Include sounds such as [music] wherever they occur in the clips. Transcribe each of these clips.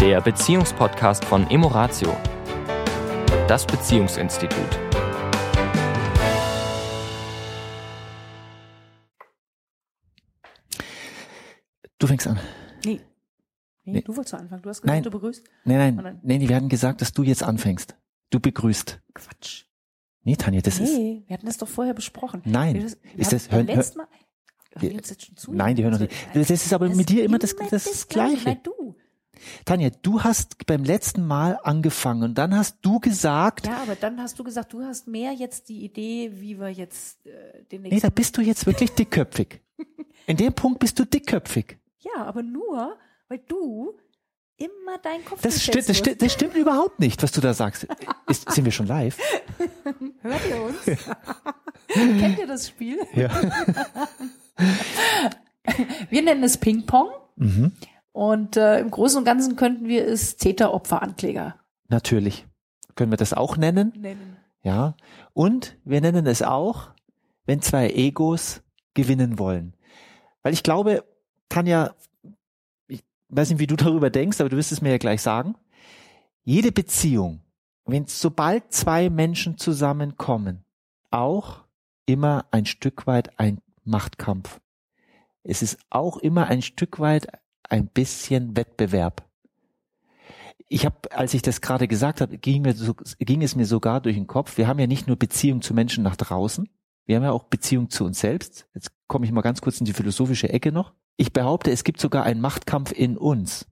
der Beziehungspodcast von Emoratio, das Beziehungsinstitut. Du fängst an. Nee. Nee, Nee. du wolltest anfangen. Du hast Nein. gesagt, du begrüßt. Nein, nein, dann- nein, wir hatten gesagt, dass du jetzt anfängst. Du begrüßt. Quatsch. Nee, Tanja, das ist. nee, wir hatten das doch vorher besprochen. Nein. Wir, wir Ist das- hören- hör- letzten Mal, hören die jetzt schon zu? Nein, die hören noch nicht. Also, Das ist aber das mit dir immer das, das, Gleiche. Nein, du. Tanja, du hast beim letzten Mal angefangen und dann hast du gesagt, Ja, aber dann hast du gesagt, du hast mehr jetzt die Idee, wie wir jetzt äh, den nee, nächsten. da bist du jetzt wirklich dickköpfig. In dem Punkt bist du dickköpfig. [laughs] ja, aber nur, weil du immer deinen Kopf Das, sti durchsetzen das, sti das stimmt überhaupt nicht, was du da sagst. Ist, sind wir schon live? [laughs] Hört ihr uns? [laughs] Kennt ihr das Spiel? Ja. Wir nennen es Ping-Pong. Mhm. Und äh, im Großen und Ganzen könnten wir es Täter-Opfer-Ankläger Natürlich. Können wir das auch nennen? nennen. Ja. Und wir nennen es auch, wenn zwei Egos gewinnen wollen. Weil ich glaube, Tanja, ich weiß nicht, wie du [laughs] darüber denkst, aber du wirst es mir ja gleich sagen. Jede Beziehung, wenn sobald zwei Menschen zusammenkommen, auch immer ein Stück weit ein Machtkampf. Es ist auch immer ein Stück weit ein bisschen Wettbewerb. Ich habe, als ich das gerade gesagt habe, ging, so, ging es mir sogar durch den Kopf. Wir haben ja nicht nur Beziehung zu Menschen nach draußen, wir haben ja auch Beziehung zu uns selbst. Jetzt komme ich mal ganz kurz in die philosophische Ecke noch. Ich behaupte, es gibt sogar einen Machtkampf in uns.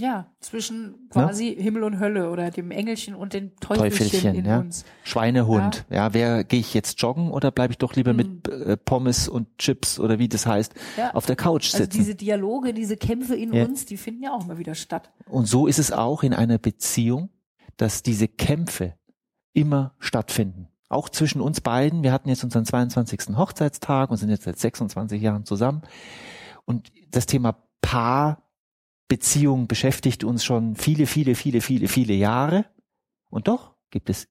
Ja, zwischen quasi Himmel und Hölle oder dem Engelchen und dem Teufelchen, Teufelchen, in ja. uns. Schweinehund. Ja, wer gehe ich jetzt joggen oder bleibe ich doch lieber mit äh, Pommes und Chips oder wie das heißt, Ja. auf der Couch Also sitzen? diese Dialoge, diese Kämpfe in Ja. uns, die finden ja auch immer wieder statt. Und so ist es auch in einer Beziehung, dass diese Kämpfe immer stattfinden. Auch zwischen uns beiden. Wir hatten jetzt unseren 22. Hochzeitstag und sind jetzt seit 26 Jahren zusammen. Und das Thema Paarbeziehung beschäftigt uns schon viele, viele, viele, viele, viele Jahre. Und doch gibt es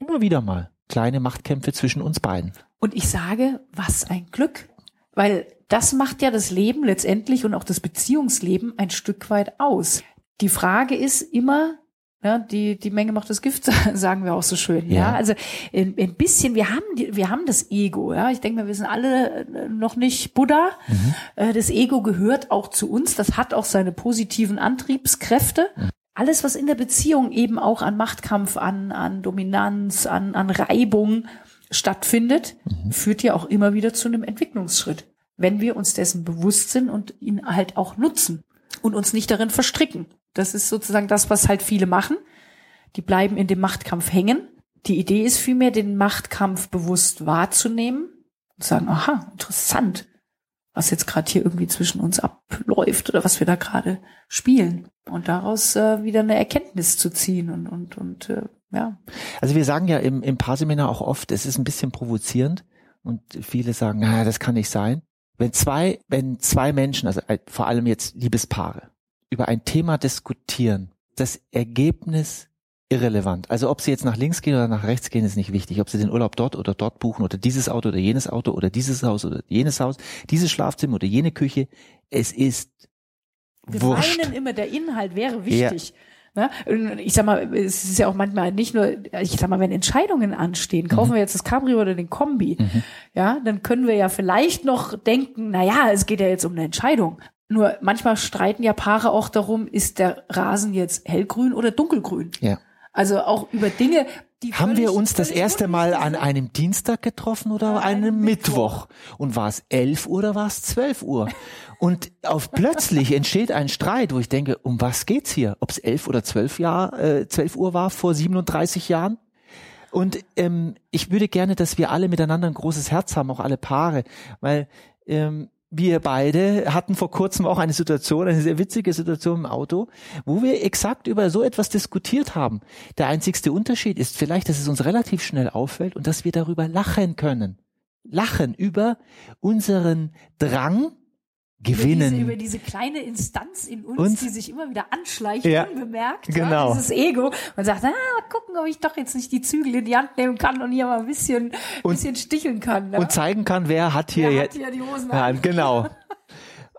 immer wieder mal kleine Machtkämpfe zwischen uns beiden. Und ich sage, was ein Glück. Weil das macht ja das Leben letztendlich und auch das Beziehungsleben ein Stück weit aus. Die Frage ist immer, ja, die, die Menge macht das Gift, [laughs] sagen wir auch so schön. Ja, Ja. also ein, ein bisschen, wir haben, wir haben das Ego. Ja, ich denke mal, wir sind alle äh, noch nicht Buddha. Äh, Das Ego gehört auch zu uns. Das hat auch seine positiven Antriebskräfte. Alles, was in der Beziehung eben auch an Machtkampf, an, an Dominanz, an, an Reibung stattfindet, führt ja auch immer wieder zu einem Entwicklungsschritt, wenn wir uns dessen bewusst sind und ihn halt auch nutzen und uns nicht darin verstricken. Das ist sozusagen das, was halt viele machen. Die bleiben in dem Machtkampf hängen. Die Idee ist vielmehr, den Machtkampf bewusst wahrzunehmen und sagen, aha, interessant, was jetzt gerade hier irgendwie zwischen uns abläuft oder was wir da gerade spielen. Und daraus äh, wieder eine Erkenntnis zu ziehen und, und, und äh, ja. Also wir sagen ja im, im Paarseminar auch oft, es ist ein bisschen provozierend und viele sagen, na, das kann nicht sein. Wenn zwei, wenn zwei Menschen, also äh, vor allem jetzt Liebespaare, über ein Thema diskutieren, das Ergebnis irrelevant. Also ob sie jetzt nach links gehen oder nach rechts gehen, ist nicht wichtig. Ob sie den Urlaub dort oder dort buchen oder dieses Auto oder jenes Auto oder dieses Haus oder jenes Haus, dieses Schlafzimmer oder jene Küche, es ist Wir wurscht. meinen immer, der Inhalt wäre wichtig. Ne? Und Ich sag mal, es ist ja auch manchmal nicht nur, ich sag mal, wenn Entscheidungen anstehen, kaufen Mhm. wir jetzt das Cabrio oder den Kombi, ja, dann können wir ja vielleicht noch denken, na ja, es geht ja jetzt um eine Entscheidung. Nur manchmal streiten ja Paare auch darum, ist der Rasen jetzt hellgrün oder dunkelgrün? Ja. Also auch über Dinge, die Haben wir uns das erste Mal an einem Dienstag getroffen oder An einem Mittwoch? Und war es 11 Uhr oder war es 12 Uhr? Und auf plötzlich entsteht ein Streit, wo ich denke, um was geht's hier? Ob es 11 oder 12, Jahr, äh, 12 Uhr war vor 37 Jahren? Und ähm, ich würde gerne, dass wir alle miteinander ein großes Herz haben, auch alle Paare, weil ähm, wir beide hatten vor kurzem auch eine Situation, eine sehr witzige Situation im Auto, wo wir exakt über so etwas diskutiert haben. Der einzigste Unterschied ist vielleicht, dass es uns relativ schnell auffällt und dass wir darüber lachen können. Lachen über unseren Drang, gewinnen. Über diese, über diese kleine Instanz in uns, Und? die sich immer wieder anschleicht, Ja, unbemerkt. genau. Ja, dieses Ego. Man sagt, ah, gucken, ob ich doch jetzt nicht die Zügel in die Hand nehmen kann und hier mal ein bisschen, Und- bisschen sticheln kann. Ne? und zeigen kann, wer hat hier Wer jetzt. hat hier die Hosen an? genau. [laughs]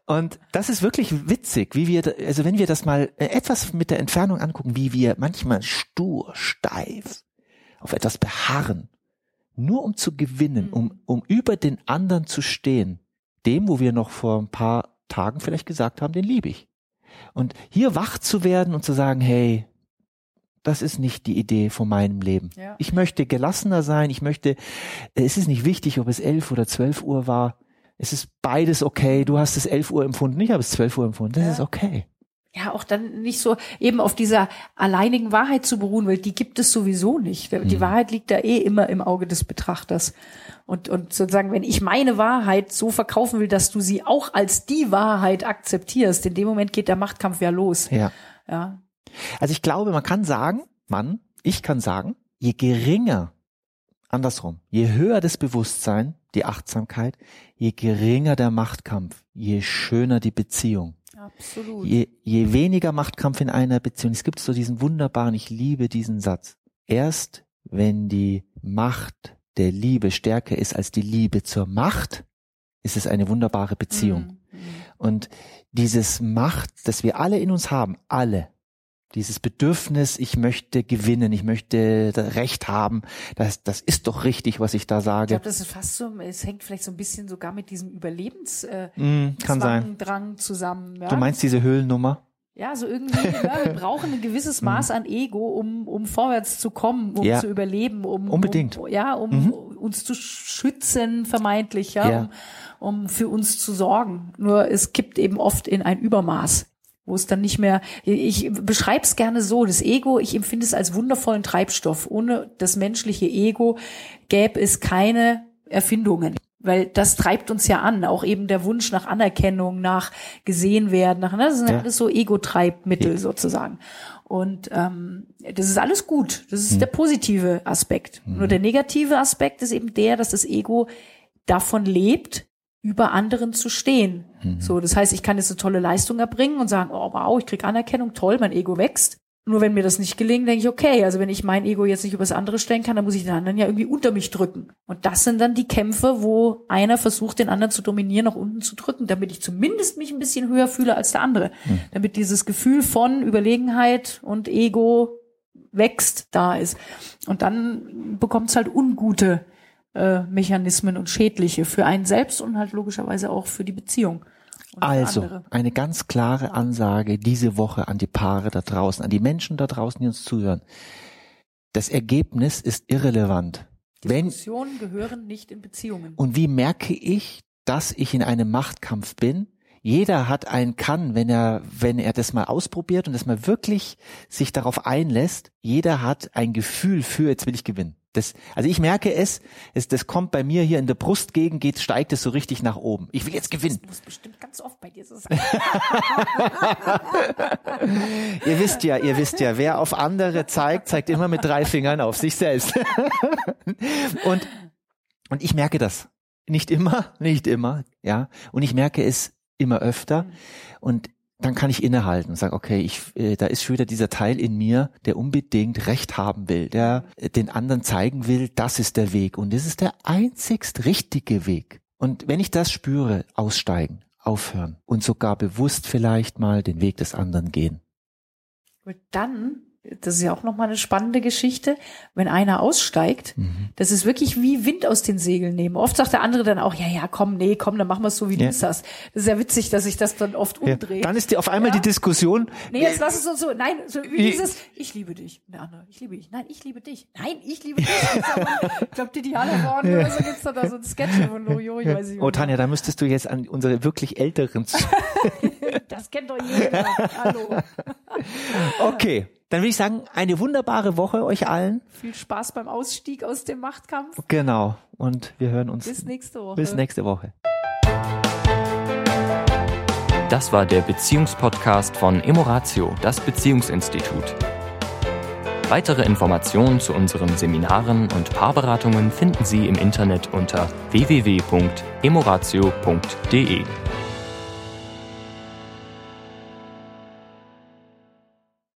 Und das ist wirklich witzig, wie wir, also wenn wir das mal äh, etwas mit der Entfernung angucken, wie wir manchmal stur, steif auf etwas beharren, nur um zu gewinnen, um, Mhm. um über den anderen zu stehen, dem, wo wir noch vor ein paar Tagen vielleicht gesagt haben, den liebe ich. Und hier wach zu werden und zu sagen, hey, das ist nicht die Idee von meinem Leben. Ja. Ich möchte gelassener sein. Ich möchte, es ist nicht wichtig, ob es elf oder zwölf Uhr war. Es ist beides okay. Du hast es elf Uhr empfunden, ich habe es zwölf Uhr empfunden. Das Ja. ist okay. Ja auch dann nicht so eben auf dieser alleinigen Wahrheit zu beruhen, weil die gibt es sowieso nicht. Die Mhm. Wahrheit liegt da eh immer im Auge des Betrachters. Und, und sozusagen, wenn ich meine Wahrheit so verkaufen will, dass du sie auch als die Wahrheit akzeptierst, in dem Moment geht der Machtkampf ja los. Ja. Ja. Also ich glaube, man kann sagen, Mann, ich kann sagen, je geringer, andersrum, je höher das Bewusstsein, die Achtsamkeit, je geringer der Machtkampf, je schöner die Beziehung. Absolut. Je, je weniger Machtkampf in einer Beziehung. Es gibt so diesen wunderbaren, ich liebe diesen Satz. Erst wenn die Macht der Liebe stärker ist als die Liebe zur Macht, ist es eine wunderbare Beziehung. Mhm. Und dieses Macht, das wir alle in uns haben, alle, dieses Bedürfnis, ich möchte gewinnen, ich möchte Recht haben, das, das ist doch richtig, was ich da Ich sage. glaube, das ist fast so, es hängt vielleicht so ein bisschen sogar mit diesem Überlebens äh, Mm, kann sein. Zwang, Drang zusammen. Ja? Du meinst diese Höhlennummer? Ja, so irgendwie, ja, wir [laughs] brauchen ein gewisses Maß an Ego, um, um vorwärts zu kommen, um Ja. zu überleben, um, Unbedingt. um ja, um Mhm. uns zu schützen, vermeintlich, ja, Ja. Um, um für uns zu sorgen. Nur es kippt eben oft in ein Übermaß, wo es dann nicht mehr, ich beschreibe es gerne so, das Ego, ich empfinde es als wundervollen Treibstoff. Ohne das menschliche Ego gäbe es keine Erfindungen. Weil das treibt uns ja an, auch eben der Wunsch nach Anerkennung, nach gesehen werden, nach, ne, das sind Ja. alles so Ego-Treibmittel Ja. sozusagen. Und ähm, das ist alles gut. Das ist Hm. der positive Aspekt. Nur der negative Aspekt ist eben der, dass das Ego davon lebt, über anderen zu stehen. Mhm. So, das heißt, ich kann jetzt eine tolle Leistung erbringen und sagen, oh wow, ich krieg Anerkennung, toll, mein Ego wächst. Nur wenn mir das nicht gelingt, denke ich, okay, also wenn ich mein Ego jetzt nicht übers andere stellen kann, dann muss ich den anderen ja irgendwie unter mich drücken. Und das sind dann die Kämpfe, wo einer versucht, den anderen zu dominieren, nach unten zu drücken, damit ich zumindest mich ein bisschen höher fühle als der andere. Damit dieses Gefühl von Überlegenheit und Ego wächst, da ist. Und dann bekommt es halt ungute äh, Mechanismen und schädliche für einen selbst und halt logischerweise auch für die Beziehung. Also, eine ganz klare Ansage diese Woche an die Paare da draußen, an die Menschen da draußen, die uns zuhören. Das Ergebnis ist irrelevant. Wenn, Diskussionen gehören nicht in Beziehungen. und wie merke ich, dass ich in einem Machtkampf bin? Jeder hat ein Kann, wenn er, wenn er das mal ausprobiert und das mal wirklich sich darauf einlässt. Jeder hat ein Gefühl für, jetzt will ich gewinnen. Das, also ich merke es, es, das kommt bei mir hier in der Brustgegend, geht, steigt es so richtig nach oben. Ich will jetzt gewinnen. Das muss bestimmt ganz oft bei dir so sein. [laughs] Ihr wisst ja, ihr wisst ja, wer auf andere zeigt, zeigt immer mit drei Fingern auf sich selbst. [laughs] und, und ich merke das. Nicht immer, nicht immer, ja. Und ich merke es immer öfter. Und dann kann ich innehalten und sagen, okay, ich, äh, da ist schon wieder dieser Teil in mir, der unbedingt Recht haben will, der äh, den anderen zeigen will, das ist der Weg. Und das ist der einzigst richtige Weg. Und wenn ich das spüre, aussteigen, aufhören und sogar bewusst vielleicht mal den Weg des anderen gehen. Und dann, das ist ja auch nochmal eine spannende Geschichte, wenn einer aussteigt, Mhm. das ist wirklich wie Wind aus den Segeln nehmen. Oft sagt der andere dann auch, ja, ja, komm, nee, komm, dann machen wir es so, wie Ja. du es hast. Das ist ja witzig, dass sich das dann oft Ja, umdreht. dann ist die auf einmal Ja. die Diskussion. Nee, jetzt lass es uns so. Nein, so wie dieses, ich liebe dich. Der andere, ich liebe dich. Nein, ich liebe dich. Nein, ich liebe dich. Ich glaube, die Diana Born oder so gibt's da, da so ein Sketch von Loriot, ich weiß nicht. Oh Tanja, da müsstest du jetzt an unsere wirklich älteren. [laughs] Das kennt doch jeder. Hallo. [laughs] Okay, dann will ich sagen, eine wunderbare Woche euch allen. Viel Spaß beim Ausstieg aus dem Machtkampf. Genau. Und wir hören uns Bis nächste Woche. bis nächste Woche. Das war der Beziehungspodcast von Emoratio, das Beziehungsinstitut. Weitere Informationen zu unseren Seminaren und Paarberatungen finden Sie im Internet unter www.emoratio.de.